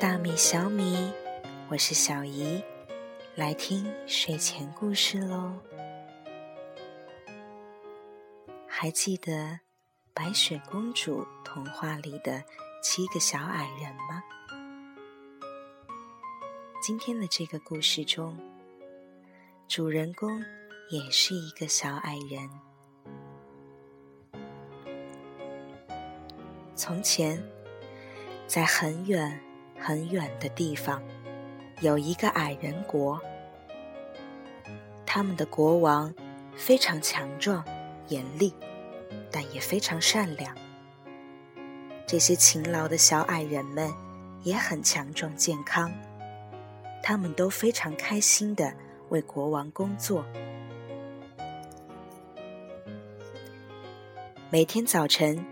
大米小米，我是小姨，来听睡前故事喽。还记得白雪公主童话里的七个小矮人吗？今天的这个故事中，主人公也是一个小矮人。从前，在很远很远的地方，有一个矮人国。他们的国王非常强壮、严厉，但也非常善良。这些勤劳的小矮人们也很强壮、健康，他们都非常开心的为国王工作。每天早晨。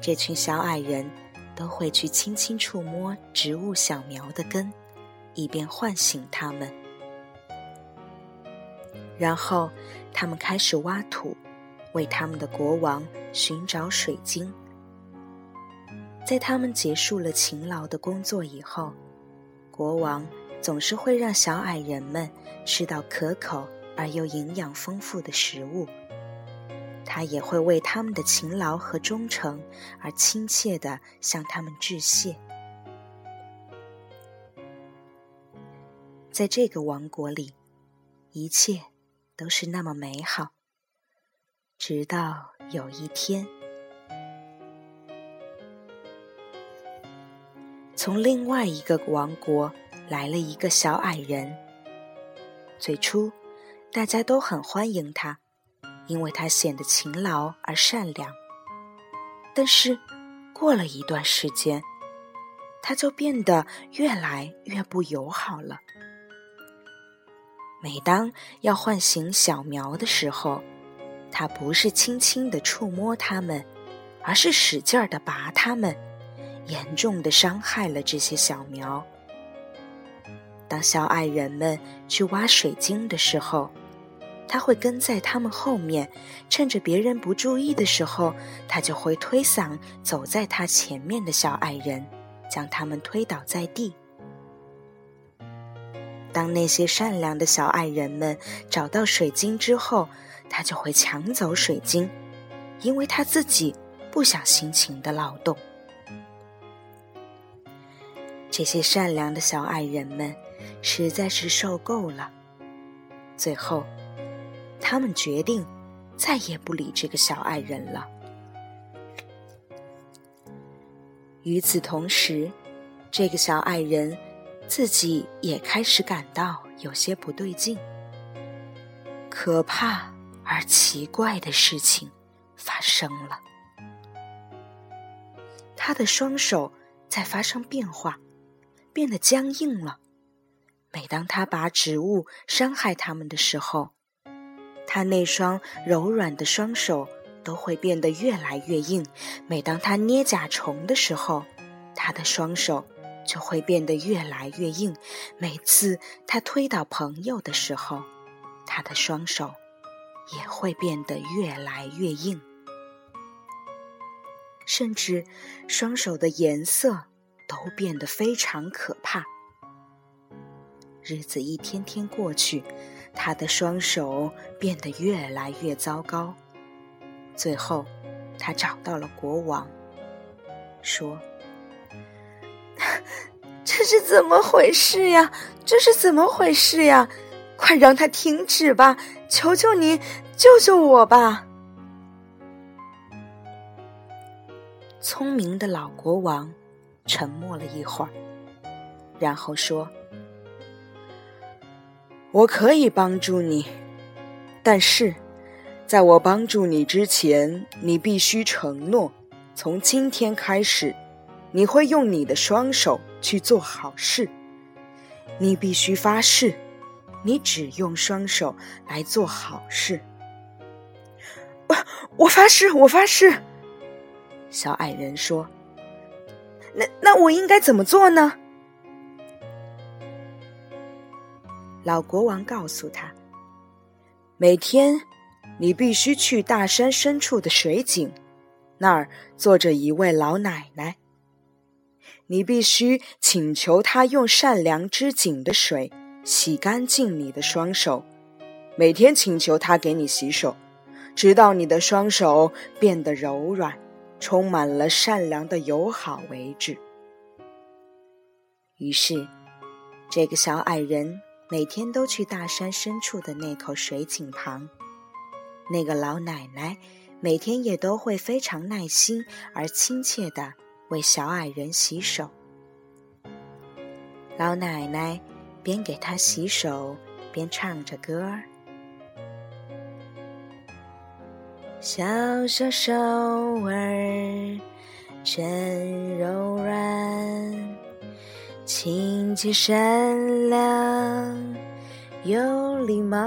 这群小矮人都会去轻轻触摸植物小苗的根，以便唤醒它们。然后，他们开始挖土，为他们的国王寻找水晶。在他们结束了勤劳的工作以后，国王总是会让小矮人们吃到可口而又营养丰富的食物。他也会为他们的勤劳和忠诚而亲切的向他们致谢。在这个王国里，一切都是那么美好。直到有一天，从另外一个王国来了一个小矮人。最初，大家都很欢迎他。因为他显得勤劳而善良，但是过了一段时间，他就变得越来越不友好了。每当要唤醒小苗的时候，他不是轻轻的触摸它们，而是使劲儿的拔它们，严重的伤害了这些小苗。当小矮人们去挖水晶的时候，他会跟在他们后面，趁着别人不注意的时候，他就会推搡走在他前面的小矮人，将他们推倒在地。当那些善良的小矮人们找到水晶之后，他就会抢走水晶，因为他自己不想辛勤的劳动。这些善良的小矮人们实在是受够了，最后。他们决定再也不理这个小矮人了。与此同时，这个小矮人自己也开始感到有些不对劲。可怕而奇怪的事情发生了，他的双手在发生变化，变得僵硬了。每当他把植物伤害他们的时候，他那双柔软的双手都会变得越来越硬。每当他捏甲虫的时候，他的双手就会变得越来越硬。每次他推倒朋友的时候，他的双手也会变得越来越硬，甚至双手的颜色都变得非常可怕。日子一天天过去。他的双手变得越来越糟糕，最后，他找到了国王，说：“这是怎么回事呀？这是怎么回事呀？快让他停止吧！求求你，救救我吧！”聪明的老国王沉默了一会儿，然后说。我可以帮助你，但是，在我帮助你之前，你必须承诺，从今天开始，你会用你的双手去做好事。你必须发誓，你只用双手来做好事。我 我发誓，我发誓。小矮人说：“那那我应该怎么做呢？”老国王告诉他：“每天，你必须去大山深处的水井，那儿坐着一位老奶奶。你必须请求他用善良之井的水洗干净你的双手，每天请求他给你洗手，直到你的双手变得柔软，充满了善良的友好为止。于是，这个小矮人每天都去大山深处的那口水井旁。那个老奶奶每天也都会非常耐心而亲切地为小矮人洗手。老奶奶边给他洗手，边唱着歌儿：“小小手儿真柔软。”清洁善良有礼貌，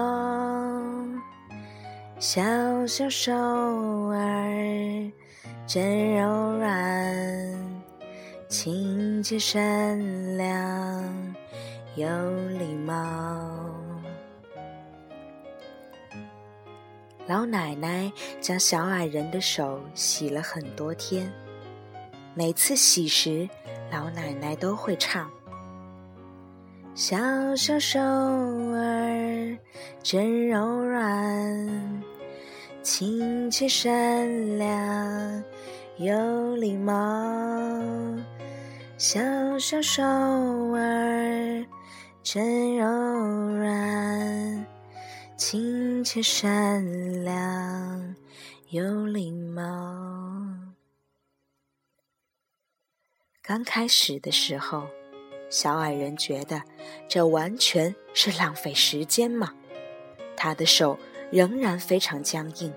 小小手儿真柔软。清洁善良有礼貌。老奶奶将小矮人的手洗了很多天，每次洗时。老奶奶都会唱：“小小手儿真柔软，亲切善良有礼貌。小小手儿真柔软，亲切善良有礼貌。”刚开始的时候，小矮人觉得这完全是浪费时间嘛。他的手仍然非常僵硬，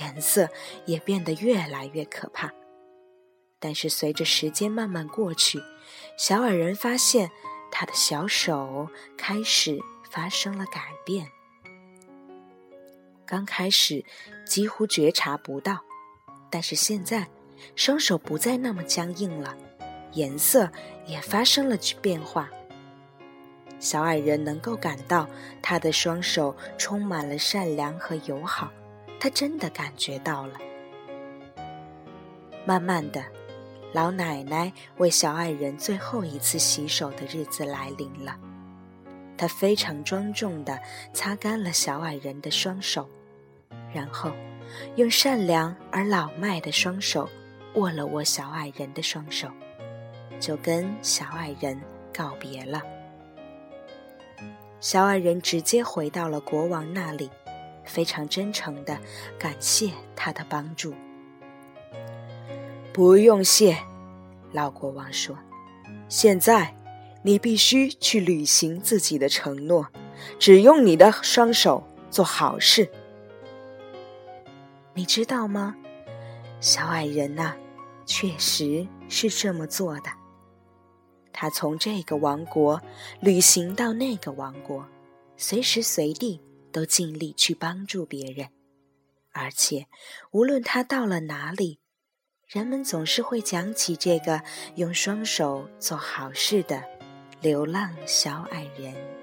颜色也变得越来越可怕。但是随着时间慢慢过去，小矮人发现他的小手开始发生了改变。刚开始几乎觉察不到，但是现在双手不再那么僵硬了。颜色也发生了变化。小矮人能够感到他的双手充满了善良和友好，他真的感觉到了。慢慢的，老奶奶为小矮人最后一次洗手的日子来临了。她非常庄重地擦干了小矮人的双手，然后用善良而老迈的双手握了握小矮人的双手。就跟小矮人告别了。小矮人直接回到了国王那里，非常真诚的感谢他的帮助。不用谢，老国王说：“现在你必须去履行自己的承诺，只用你的双手做好事。你知道吗？小矮人呐，确实是这么做的。”他从这个王国旅行到那个王国，随时随地都尽力去帮助别人，而且无论他到了哪里，人们总是会讲起这个用双手做好事的流浪小矮人。